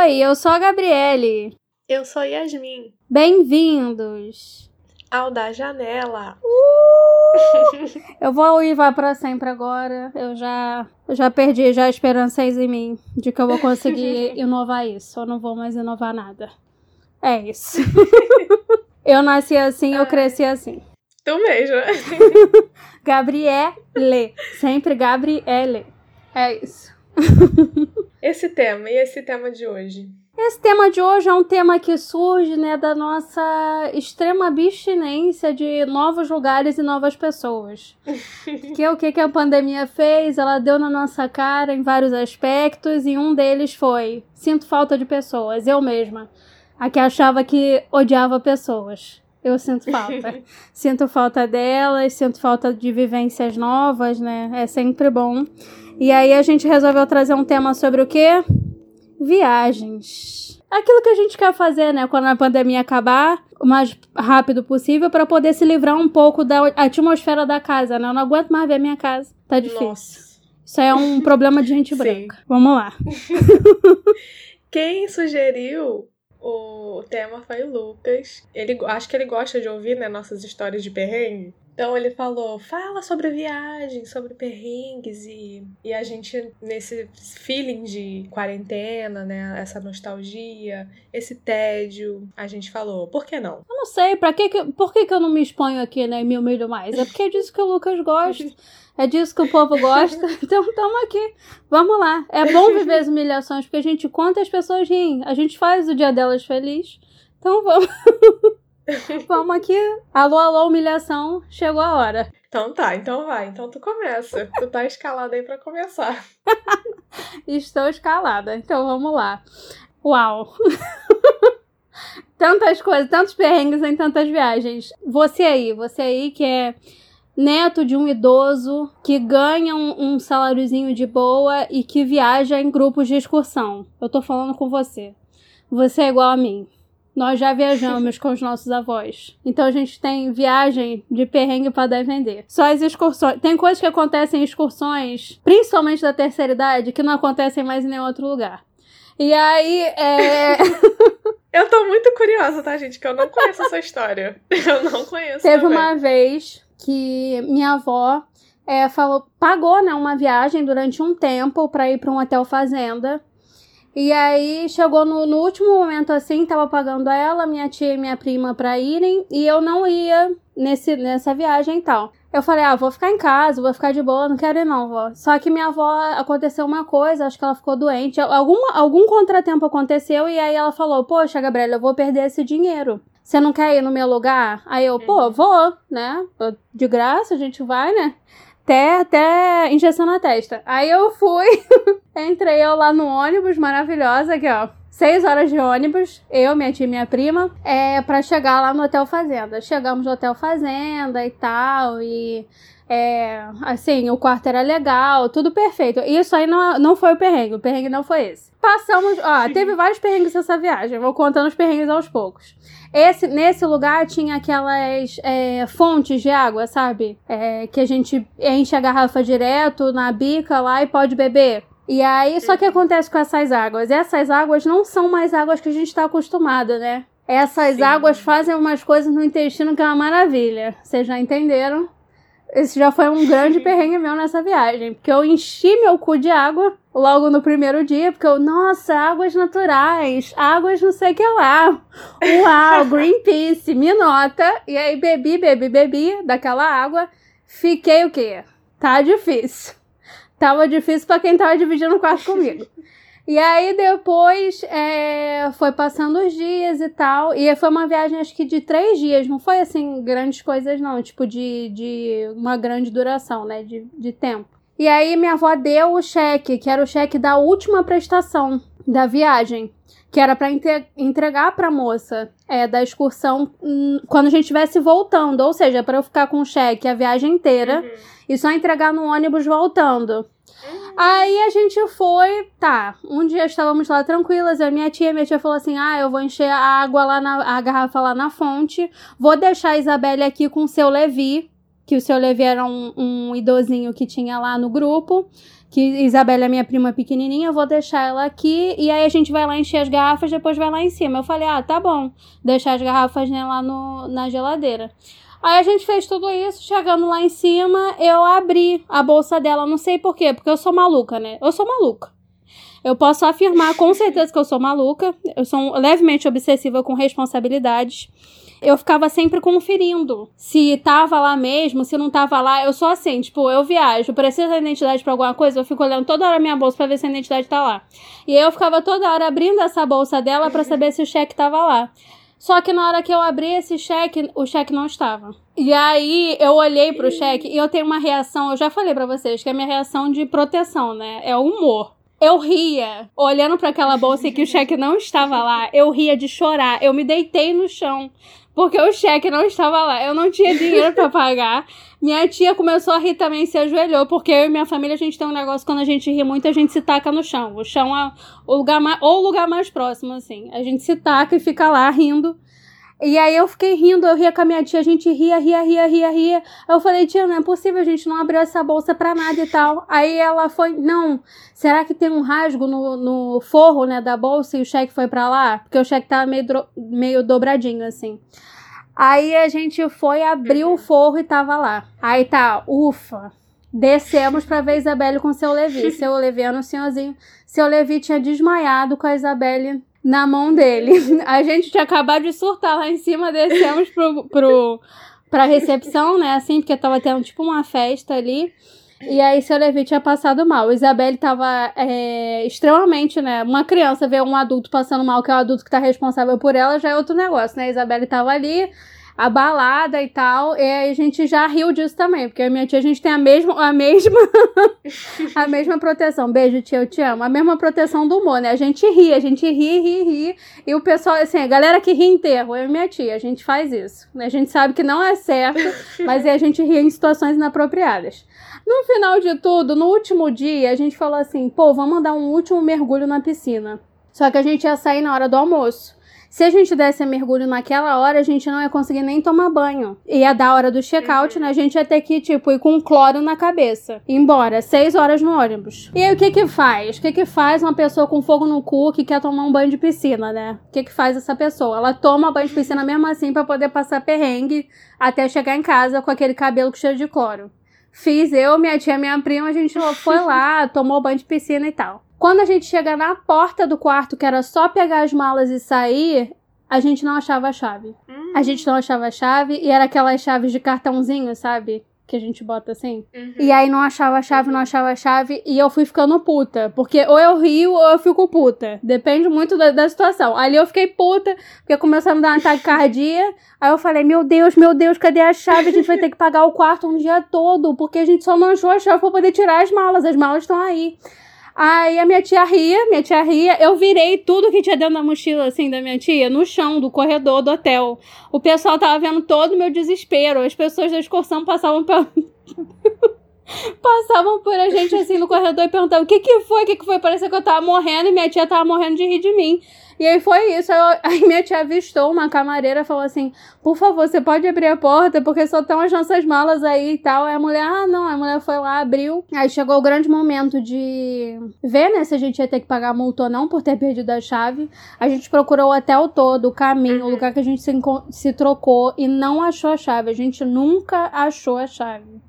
Oi, eu sou a Gabriele. Eu sou Yasmin. Bem-vindos ao da janela. Uh! eu vou uivar para sempre agora. Eu já, eu já perdi já esperanças em mim de que eu vou conseguir inovar isso. Eu não vou mais inovar nada. É isso. eu nasci assim, eu cresci assim. Tu mesmo. Gabriele. Sempre Gabriele. É isso. Esse tema, e esse tema de hoje? Esse tema de hoje é um tema que surge né, da nossa extrema abstinência de novos lugares e novas pessoas. que é o que, que a pandemia fez? Ela deu na nossa cara em vários aspectos, e um deles foi: sinto falta de pessoas, eu mesma. A que achava que odiava pessoas. Eu sinto falta. sinto falta delas, sinto falta de vivências novas, né? É sempre bom. E aí a gente resolveu trazer um tema sobre o quê? Viagens. Aquilo que a gente quer fazer, né? Quando a pandemia acabar, o mais rápido possível, para poder se livrar um pouco da atmosfera da casa, né? Eu não aguento mais ver a minha casa. Tá difícil. Nossa. Isso é um problema de gente branca. Vamos lá. Quem sugeriu o tema foi o Lucas. Ele, acho que ele gosta de ouvir né, nossas histórias de perrengue. Então ele falou: fala sobre viagem, sobre perrengues e, e a gente, nesse feeling de quarentena, né? Essa nostalgia, esse tédio, a gente falou: por que não? Eu não sei, pra que, que, por que, que eu não me exponho aqui, né? E me humilho mais? É porque é disso que o Lucas gosta. É disso que o povo gosta. Então, estamos aqui. Vamos lá. É bom viver as humilhações, porque a gente conta e as pessoas riem. A gente faz o dia delas feliz. Então, vamos. vamos aqui. Alô, alô, humilhação. Chegou a hora. Então tá, então vai. Então tu começa. Tu tá escalada aí para começar. Estou escalada. Então vamos lá. Uau. Tantas coisas, tantos perrengues em tantas viagens. Você aí, você aí que é neto de um idoso que ganha um, um saláriozinho de boa e que viaja em grupos de excursão. Eu tô falando com você. Você é igual a mim. Nós já viajamos com os nossos avós. Então a gente tem viagem de perrengue para dar e vender. Só as excursões. Tem coisas que acontecem em excursões, principalmente da terceira idade, que não acontecem mais em nenhum outro lugar. E aí, é. Eu tô muito curiosa, tá, gente? Que eu não conheço essa história. Eu não conheço. Teve também. uma vez que minha avó é, falou, pagou né, uma viagem durante um tempo para ir para um hotel fazenda. E aí chegou no, no, último momento assim, tava pagando ela, minha tia e minha prima para irem, e eu não ia nesse, nessa viagem e tal. Eu falei, ah, vou ficar em casa, vou ficar de boa, não quero ir não, vó. Só que minha avó aconteceu uma coisa, acho que ela ficou doente. Algum, algum contratempo aconteceu e aí ela falou, poxa, Gabriela, eu vou perder esse dinheiro. Você não quer ir no meu lugar? Aí eu, pô, uhum. vou, né? De graça, a gente vai, né? Até, até injeção na testa. Aí eu fui, entrei eu lá no ônibus, maravilhosa, aqui, ó. Seis horas de ônibus, eu, minha tia e minha prima, é, para chegar lá no Hotel Fazenda. Chegamos no Hotel Fazenda e tal, e é, assim, o quarto era legal, tudo perfeito. Isso aí não, não foi o perrengue, o perrengue não foi esse. Passamos, ó, teve vários perrengues nessa viagem, vou contando os perrengues aos poucos. Esse, nesse lugar tinha aquelas é, fontes de água, sabe? É, que a gente enche a garrafa direto na bica lá e pode beber. E aí, só que acontece com essas águas? Essas águas não são mais águas que a gente está acostumado, né? Essas Sim. águas fazem umas coisas no intestino que é uma maravilha. Vocês já entenderam? Esse já foi um grande perrengue meu nessa viagem. Porque eu enchi meu cu de água logo no primeiro dia, porque eu, nossa, águas naturais, águas não sei o que lá. Uau, Greenpeace, me nota. E aí bebi, bebi, bebi daquela água. Fiquei o quê? Tá difícil. Tava difícil para quem tava dividindo o quarto comigo. E aí depois é, foi passando os dias e tal. E foi uma viagem acho que de três dias. Não foi assim grandes coisas não. Tipo de, de uma grande duração, né? De, de tempo. E aí minha avó deu o cheque, que era o cheque da última prestação da viagem. Que era para entregar pra moça é, da excursão hum, quando a gente estivesse voltando. Ou seja, para eu ficar com o cheque a viagem inteira uhum. e só entregar no ônibus voltando. Aí a gente foi, tá. Um dia estávamos lá tranquilas, a minha tia, minha tia falou assim: ah, eu vou encher a água lá na a garrafa lá na fonte, vou deixar a Isabelle aqui com o seu Levi, que o seu Levi era um, um idosinho que tinha lá no grupo, que Isabela é minha prima pequenininha, vou deixar ela aqui e aí a gente vai lá encher as garrafas, depois vai lá em cima. Eu falei, ah, tá bom, deixar as garrafas né, lá no, na geladeira. Aí a gente fez tudo isso, chegando lá em cima, eu abri a bolsa dela, não sei por quê, porque eu sou maluca, né? Eu sou maluca. Eu posso afirmar com certeza que eu sou maluca, eu sou levemente obsessiva com responsabilidades eu ficava sempre conferindo se tava lá mesmo, se não tava lá. Eu sou assim, tipo, eu viajo, preciso da identidade pra alguma coisa, eu fico olhando toda hora minha bolsa pra ver se a identidade tá lá. E eu ficava toda hora abrindo essa bolsa dela para saber se o cheque tava lá. Só que na hora que eu abri esse cheque, o cheque não estava. E aí eu olhei pro cheque e eu tenho uma reação, eu já falei para vocês, que é a minha reação de proteção, né? É o humor. Eu ria, olhando para aquela bolsa que o cheque não estava lá. Eu ria de chorar. Eu me deitei no chão porque o cheque não estava lá. Eu não tinha dinheiro para pagar. Minha tia começou a rir também, se ajoelhou, porque eu e minha família a gente tem um negócio quando a gente ri muito, a gente se taca no chão. O chão é o lugar mais, ou o lugar mais próximo, assim. A gente se taca e fica lá rindo. E aí eu fiquei rindo, eu ria com a minha tia, a gente ria, ria, ria, ria, ria. Eu falei, tia, não é possível, a gente não abriu essa bolsa pra nada e tal. Aí ela foi, não, será que tem um rasgo no, no forro, né, da bolsa e o cheque foi pra lá? Porque o cheque tava meio, meio dobradinho, assim. Aí a gente foi, abriu o forro e tava lá. Aí tá, ufa. Descemos pra ver a Isabelle com seu Levi. Seu Levi era um senhorzinho. Seu Levi tinha desmaiado com a Isabelle na mão dele. A gente tinha acabado de surtar lá em cima, descemos pro, pro, pra recepção, né? Assim, porque tava tendo tipo uma festa ali. E aí, seu Levi tinha passado mal. Isabelle tava é, extremamente, né? Uma criança vê um adulto passando mal, que é o adulto que tá responsável por ela, já é outro negócio, né? Isabelle tava ali, abalada e tal. E aí a gente já riu disso também, porque a minha tia, a gente tem a mesma, a mesma, a mesma proteção. Beijo, tia, eu te amo. A mesma proteção do humor, né? A gente ri, a gente ri, ri, ri. E o pessoal, assim, a galera que ri enterro, eu e minha tia, a gente faz isso. A gente sabe que não é certo, mas a gente ri em situações inapropriadas. No final de tudo, no último dia, a gente falou assim: pô, vamos dar um último mergulho na piscina. Só que a gente ia sair na hora do almoço. Se a gente desse mergulho naquela hora, a gente não ia conseguir nem tomar banho. Ia dar a hora do check-out, uhum. né? A gente ia ter que, tipo, ir com cloro na cabeça. Ir embora. Seis horas no ônibus. E aí, o que que faz? O que que faz uma pessoa com fogo no cu que quer tomar um banho de piscina, né? O que que faz essa pessoa? Ela toma banho de piscina mesmo assim para poder passar perrengue até chegar em casa com aquele cabelo cheio de cloro. Fiz eu, minha tia, minha prima, a gente foi lá, tomou banho de piscina e tal. Quando a gente chega na porta do quarto, que era só pegar as malas e sair, a gente não achava a chave. Hum. A gente não achava a chave e era aquelas chaves de cartãozinho, sabe? Que a gente bota assim. Uhum. E aí não achava a chave, não achava a chave. E eu fui ficando puta. Porque ou eu rio ou eu fico puta. Depende muito da, da situação. Ali eu fiquei puta, porque começou a me dar um taquicardia. Aí eu falei, meu Deus, meu Deus, cadê a chave? A gente vai ter que pagar o quarto um dia todo. Porque a gente só não achou a chave pra poder tirar as malas. As malas estão aí. Aí a minha tia ria, minha tia ria. Eu virei tudo que tinha dentro da mochila, assim, da minha tia, no chão do corredor do hotel. O pessoal tava vendo todo o meu desespero. As pessoas da excursão passavam pela. passavam por a gente assim no corredor e perguntavam o que que foi, o que que foi. Parecia que eu tava morrendo e minha tia tava morrendo de rir de mim. E aí foi isso. Aí minha tia avistou uma camareira falou assim: por favor, você pode abrir a porta, porque só estão as nossas malas aí e tal. Aí a mulher, ah, não, a mulher foi lá, abriu. Aí chegou o grande momento de ver, né, se a gente ia ter que pagar multa ou não por ter perdido a chave. A gente procurou o hotel todo, o caminho, o lugar que a gente se, se trocou e não achou a chave. A gente nunca achou a chave.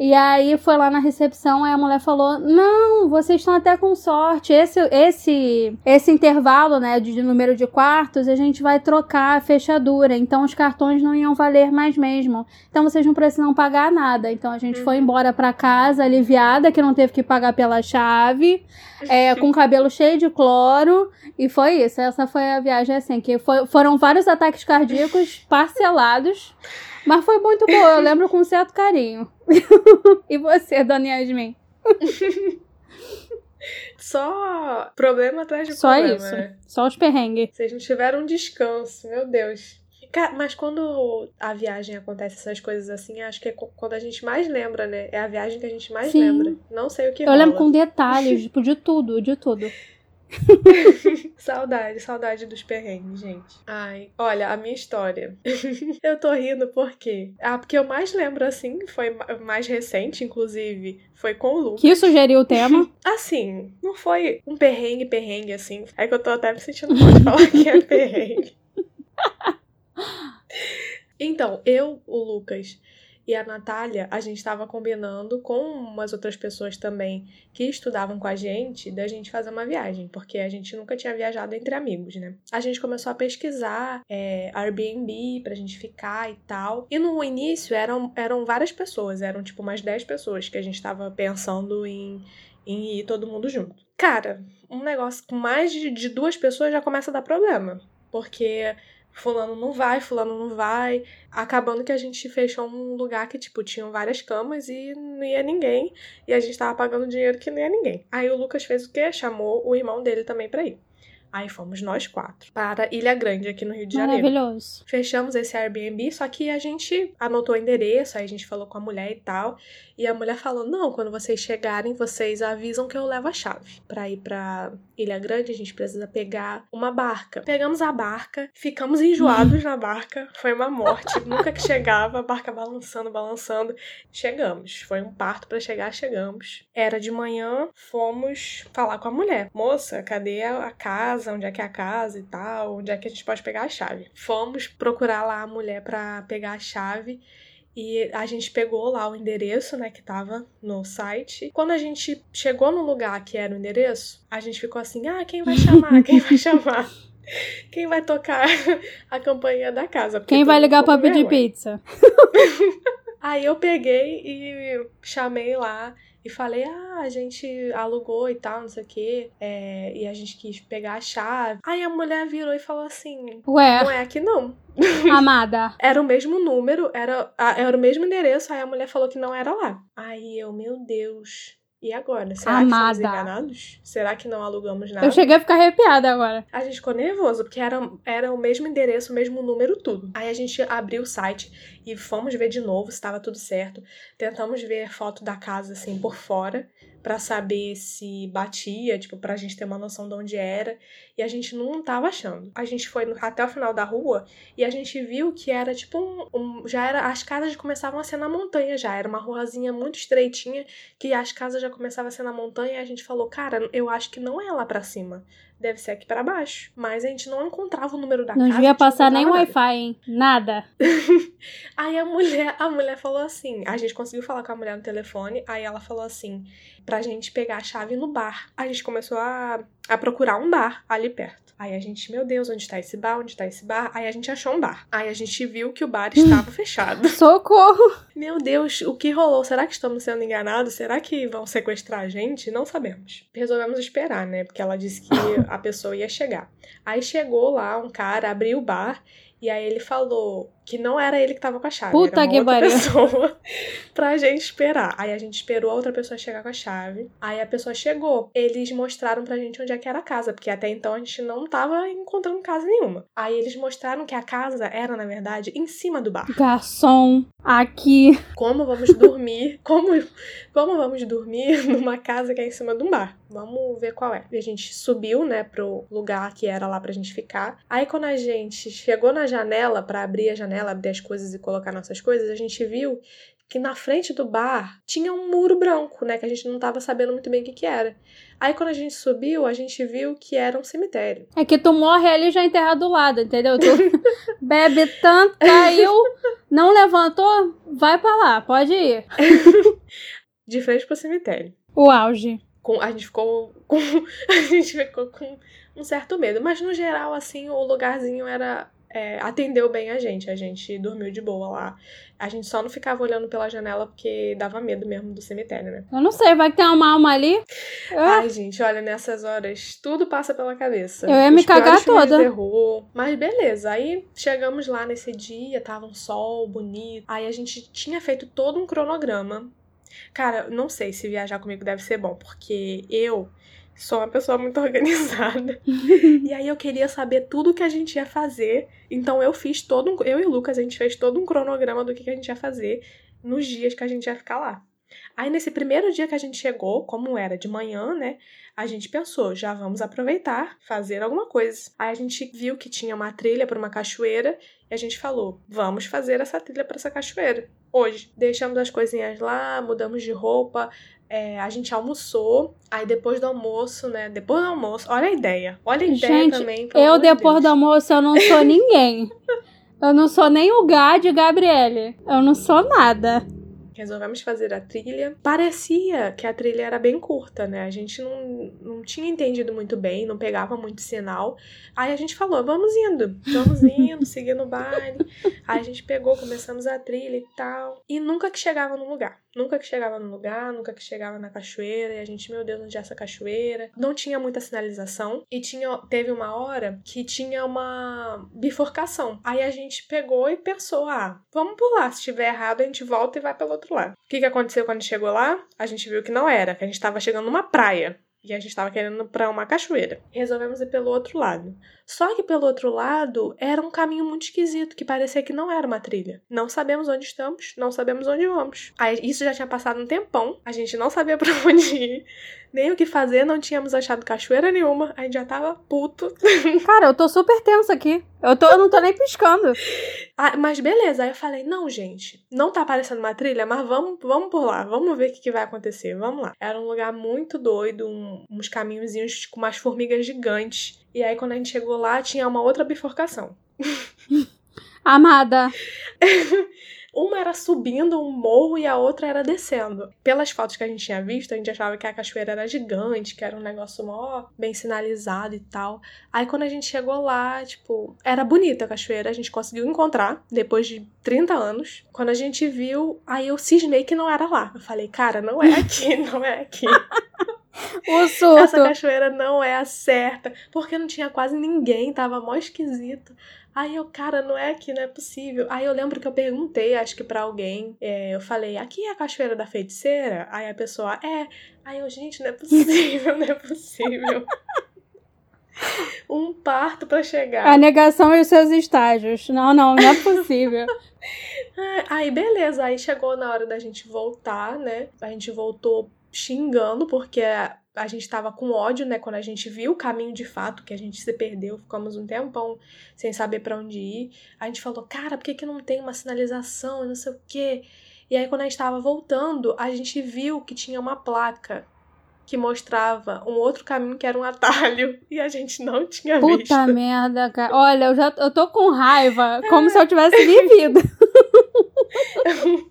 E aí foi lá na recepção, aí a mulher falou: "Não, vocês estão até com sorte. Esse esse esse intervalo, né, de, de número de quartos, a gente vai trocar a fechadura. Então os cartões não iam valer mais mesmo. Então vocês não precisam pagar nada. Então a gente uhum. foi embora para casa aliviada que não teve que pagar pela chave, é, com o cabelo cheio de cloro e foi isso. Essa foi a viagem assim, que foi, foram vários ataques cardíacos parcelados. Mas foi muito boa, eu lembro com um certo carinho. e você, Dona Yasmin? Só problema atrás de Só problema. Só isso. Né? Só os perrengues. Vocês não tiveram um descanso, meu Deus. Mas quando a viagem acontece essas coisas assim, acho que é quando a gente mais lembra, né? É a viagem que a gente mais Sim. lembra. Não sei o que Eu rola. lembro com detalhes, tipo, de tudo, de tudo. saudade, saudade dos perrengues, gente. Ai, olha, a minha história. eu tô rindo porque. Ah, porque eu mais lembro assim, foi mais recente, inclusive, foi com o Lucas. Que sugeriu o tema? assim, não foi um perrengue, perrengue, assim. É que eu tô até me sentindo mal de falar que é perrengue. então, eu, o Lucas e a Natália, a gente estava combinando com umas outras pessoas também que estudavam com a gente, da gente fazer uma viagem, porque a gente nunca tinha viajado entre amigos, né? A gente começou a pesquisar é, Airbnb pra gente ficar e tal. E no início eram, eram várias pessoas, eram tipo umas 10 pessoas que a gente estava pensando em, em ir todo mundo junto. Cara, um negócio com mais de, de duas pessoas já começa a dar problema. Porque fulano não vai, fulano não vai. Acabando que a gente fechou um lugar que, tipo, tinham várias camas e não ia ninguém. E a gente tava pagando dinheiro que não ia ninguém. Aí o Lucas fez o quê? Chamou o irmão dele também pra ir. Aí fomos nós quatro para Ilha Grande, aqui no Rio de Janeiro. Maravilhoso. Fechamos esse Airbnb, só que a gente anotou o endereço, aí a gente falou com a mulher e tal. E a mulher falou: Não, quando vocês chegarem, vocês avisam que eu levo a chave. Pra ir pra Ilha Grande, a gente precisa pegar uma barca. Pegamos a barca, ficamos enjoados na barca. Foi uma morte. Nunca que chegava, a barca balançando, balançando. Chegamos. Foi um parto para chegar, chegamos. Era de manhã, fomos falar com a mulher: Moça, cadê a casa? Casa, onde é que é a casa e tal, onde é que a gente pode pegar a chave. Fomos procurar lá a mulher para pegar a chave e a gente pegou lá o endereço, né, que tava no site. Quando a gente chegou no lugar que era o endereço, a gente ficou assim: ah, quem vai chamar? Quem vai chamar? Quem vai tocar a campainha da casa? Quem vai ligar pra pedir pizza? Aí eu peguei e chamei lá e falei, ah, a gente alugou e tal, não sei o quê, é, e a gente quis pegar a chave. Aí a mulher virou e falou assim: Ué. Não é aqui não. Amada. era o mesmo número, era, era o mesmo endereço, aí a mulher falou que não era lá. Aí eu, meu Deus. E agora? Será Amada. que fomos enganados? Será que não alugamos nada? Eu cheguei a ficar arrepiada agora. A gente ficou nervoso, porque era, era o mesmo endereço, o mesmo número, tudo. Aí a gente abriu o site e fomos ver de novo se estava tudo certo. Tentamos ver foto da casa, assim, por fora para saber se batia, tipo, pra gente ter uma noção de onde era, e a gente não tava achando. A gente foi até o final da rua e a gente viu que era tipo um, um, já era as casas começavam a ser na montanha já, era uma ruazinha muito estreitinha que as casas já começavam a ser na montanha e a gente falou: "Cara, eu acho que não é lá para cima deve ser aqui para baixo. Mas a gente não encontrava o número da não casa. Não devia passar nem Wi-Fi, hein? Nada. aí a mulher, a mulher falou assim, a gente conseguiu falar com a mulher no telefone, aí ela falou assim, pra gente pegar a chave no bar. A gente começou a, a procurar um bar ali perto. Aí a gente, meu Deus, onde tá esse bar? Onde tá esse bar? Aí a gente achou um bar. Aí a gente viu que o bar estava fechado. Socorro! Meu Deus, o que rolou? Será que estamos sendo enganados? Será que vão sequestrar a gente? Não sabemos. Resolvemos esperar, né? Porque ela disse que a pessoa ia chegar. Aí chegou lá um cara, abriu o bar e aí ele falou que não era ele que tava com a chave. Puta era que outra pessoa pra gente esperar. Aí a gente esperou a outra pessoa chegar com a chave. Aí a pessoa chegou. Eles mostraram pra gente onde é que era a casa, porque até então a gente não tava encontrando casa nenhuma. Aí eles mostraram que a casa era, na verdade, em cima do bar. Garçom, aqui. Como vamos dormir? Como, como vamos dormir numa casa que é em cima de um bar? Vamos ver qual é. E a gente subiu, né, pro lugar que era lá pra gente ficar. Aí quando a gente chegou na janela para abrir a janela, abrir as coisas e colocar nossas coisas, a gente viu que na frente do bar tinha um muro branco, né, que a gente não tava sabendo muito bem o que que era. Aí quando a gente subiu, a gente viu que era um cemitério. É que tu morre ali já enterrado do lado, entendeu? Tu bebe tanto, caiu, não levantou, vai para lá, pode ir. De frente pro cemitério. O auge. Com, a gente ficou com a gente ficou com um certo medo, mas no geral assim o lugarzinho era é, atendeu bem a gente. A gente dormiu de boa lá. A gente só não ficava olhando pela janela porque dava medo mesmo do cemitério, né? Eu não sei, vai que tem uma alma ali. Ai, gente, olha, nessas horas tudo passa pela cabeça. Eu ia me cagar toda. Terror. Mas beleza, aí chegamos lá nesse dia, tava um sol bonito. Aí a gente tinha feito todo um cronograma. Cara, não sei se viajar comigo deve ser bom, porque eu sou uma pessoa muito organizada. e aí eu queria saber tudo que a gente ia fazer. Então eu fiz todo um. Eu e o Lucas, a gente fez todo um cronograma do que, que a gente ia fazer nos dias que a gente ia ficar lá. Aí nesse primeiro dia que a gente chegou, como era de manhã, né? A gente pensou, já vamos aproveitar, fazer alguma coisa. Aí a gente viu que tinha uma trilha para uma cachoeira e a gente falou, vamos fazer essa trilha para essa cachoeira hoje. Deixamos as coisinhas lá, mudamos de roupa, é, a gente almoçou, aí depois do almoço, né? Depois do almoço, olha a ideia. Olha a ideia gente, também. Eu, depois Deus. do almoço, eu não sou ninguém. eu não sou nem o Gad Gabriele. Eu não sou nada resolvemos fazer a trilha. Parecia que a trilha era bem curta, né? A gente não, não tinha entendido muito bem, não pegava muito sinal. Aí a gente falou, vamos indo, vamos indo, seguindo o baile. Aí a gente pegou, começamos a trilha e tal. E nunca que chegava no lugar. Nunca que chegava no lugar, nunca que chegava na cachoeira. E a gente, meu Deus, onde é essa cachoeira? Não tinha muita sinalização. E tinha, teve uma hora que tinha uma bifurcação. Aí a gente pegou e pensou, ah, vamos pular. Se estiver errado, a gente volta e vai pelo outro O que, que aconteceu quando chegou lá? A gente viu que não era, que a gente estava chegando numa praia. E a gente estava querendo para uma cachoeira. Resolvemos ir pelo outro lado. Só que pelo outro lado era um caminho muito esquisito, que parecia que não era uma trilha. Não sabemos onde estamos, não sabemos onde vamos. Aí, isso já tinha passado um tempão, a gente não sabia para onde ir, nem o que fazer, não tínhamos achado cachoeira nenhuma, a gente já tava puto. Cara, eu tô super tensa aqui. Eu, tô, eu não tô nem piscando. Ah, mas beleza, aí eu falei, não, gente, não tá aparecendo uma trilha, mas vamos, vamos por lá, vamos ver o que, que vai acontecer, vamos lá. Era um lugar muito doido, um, uns caminhozinhos com umas formigas gigantes. E aí, quando a gente chegou lá, tinha uma outra bifurcação. Amada. Uma era subindo um morro e a outra era descendo. Pelas fotos que a gente tinha visto, a gente achava que a cachoeira era gigante, que era um negócio mó bem sinalizado e tal. Aí quando a gente chegou lá, tipo, era bonita a cachoeira, a gente conseguiu encontrar depois de 30 anos. Quando a gente viu, aí eu cismei que não era lá. Eu falei, cara, não é aqui, não é aqui. O surto. Essa cachoeira não é a certa. Porque não tinha quase ninguém, tava mó esquisito. Aí eu, cara, não é aqui, não é possível. Aí eu lembro que eu perguntei, acho que para alguém, é, eu falei, aqui é a cachoeira da feiticeira? Aí a pessoa, é. Aí eu, gente, não é possível, não é possível. um parto para chegar. A negação e os seus estágios. Não, não, não é possível. aí beleza, aí chegou na hora da gente voltar, né? A gente voltou xingando, porque a gente estava com ódio, né? Quando a gente viu o caminho de fato, que a gente se perdeu, ficamos um tempão sem saber para onde ir. A gente falou, cara, por que, que não tem uma sinalização e não sei o quê? E aí, quando a gente estava voltando, a gente viu que tinha uma placa que mostrava um outro caminho que era um atalho e a gente não tinha Puta visto. Puta merda, cara. Olha, eu já eu tô com raiva, como é. se eu tivesse vivido.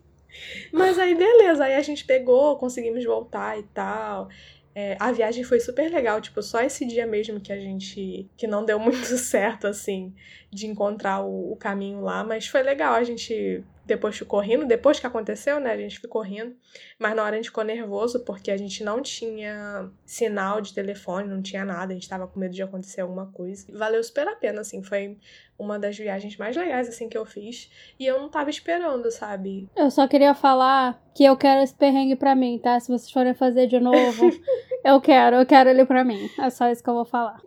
Mas aí, beleza. Aí a gente pegou, conseguimos voltar e tal. É, a viagem foi super legal, tipo, só esse dia mesmo que a gente. que não deu muito certo, assim, de encontrar o, o caminho lá, mas foi legal, a gente depois ficou rindo, depois que aconteceu, né, a gente ficou rindo, mas na hora a gente ficou nervoso porque a gente não tinha sinal de telefone, não tinha nada, a gente tava com medo de acontecer alguma coisa. Valeu super a pena, assim, foi uma das viagens mais legais, assim, que eu fiz, e eu não tava esperando, sabe? Eu só queria falar que eu quero esse perrengue pra mim, tá? Se vocês forem fazer de novo, eu quero, eu quero ele pra mim, é só isso que eu vou falar.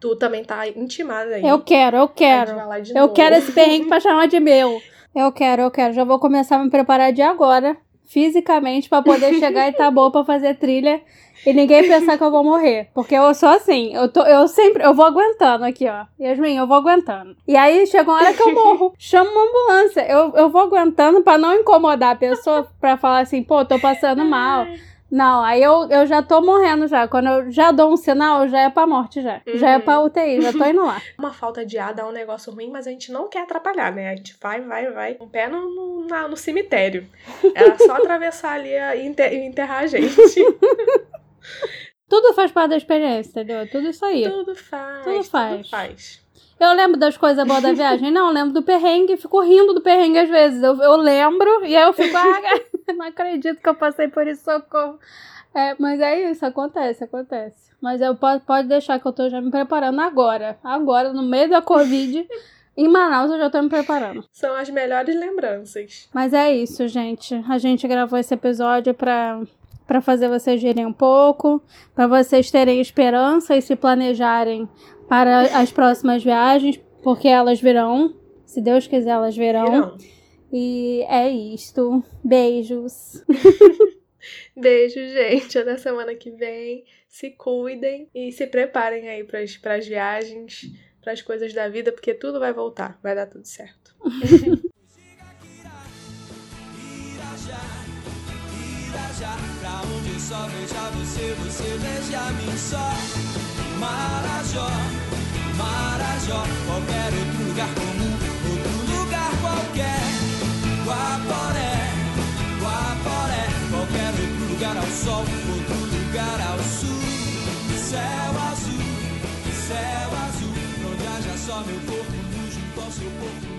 tu também tá intimada aí. Eu quero, eu quero. Eu novo. quero esse perrengue pra chamar de meu. Eu quero, eu quero. Já vou começar a me preparar de agora, fisicamente, para poder chegar e tá boa pra fazer trilha e ninguém pensar que eu vou morrer. Porque eu sou assim, eu, tô, eu sempre, eu vou aguentando aqui, ó. Yasmin, eu vou aguentando. E aí chega uma hora que eu morro. Chamo uma ambulância. Eu, eu vou aguentando para não incomodar a pessoa, para falar assim, pô, tô passando mal. Não, aí eu, eu já tô morrendo já. Quando eu já dou um sinal, já é pra morte já. Uhum. Já é pra uhum. UTI, já tô indo lá. Uma falta de ar dá um negócio ruim, mas a gente não quer atrapalhar, né? A gente vai, vai, vai. Um pé no, no, no cemitério. Era só atravessar ali e enter, enterrar a gente. Tudo faz parte da experiência, entendeu? Tudo isso aí. Tudo faz. Tudo faz. Tudo faz. Eu lembro das coisas boas da viagem. Não, eu lembro do perrengue, fico rindo do perrengue às vezes. Eu, eu lembro e aí eu fico, ah, não acredito que eu passei por isso, socorro. É, mas é isso, acontece, acontece. Mas eu pode, pode deixar que eu tô já me preparando agora. Agora, no meio da Covid. Em Manaus eu já tô me preparando. São as melhores lembranças. Mas é isso, gente. A gente gravou esse episódio pra, pra fazer vocês rirem um pouco, para vocês terem esperança e se planejarem para as próximas viagens, porque elas virão. Se Deus quiser, elas virão. virão. E é isto. Beijos. Beijo, gente. Até semana que vem. Se cuidem e se preparem aí para as viagens, para as coisas da vida, porque tudo vai voltar. Vai dar tudo certo. pra onde só veja você, você veja mim só. Marajó, Marajó, qualquer outro lugar comum, sol, outro lugar ao sul, céu azul, céu azul, onde haja só meu corpo, fujo com seu corpo.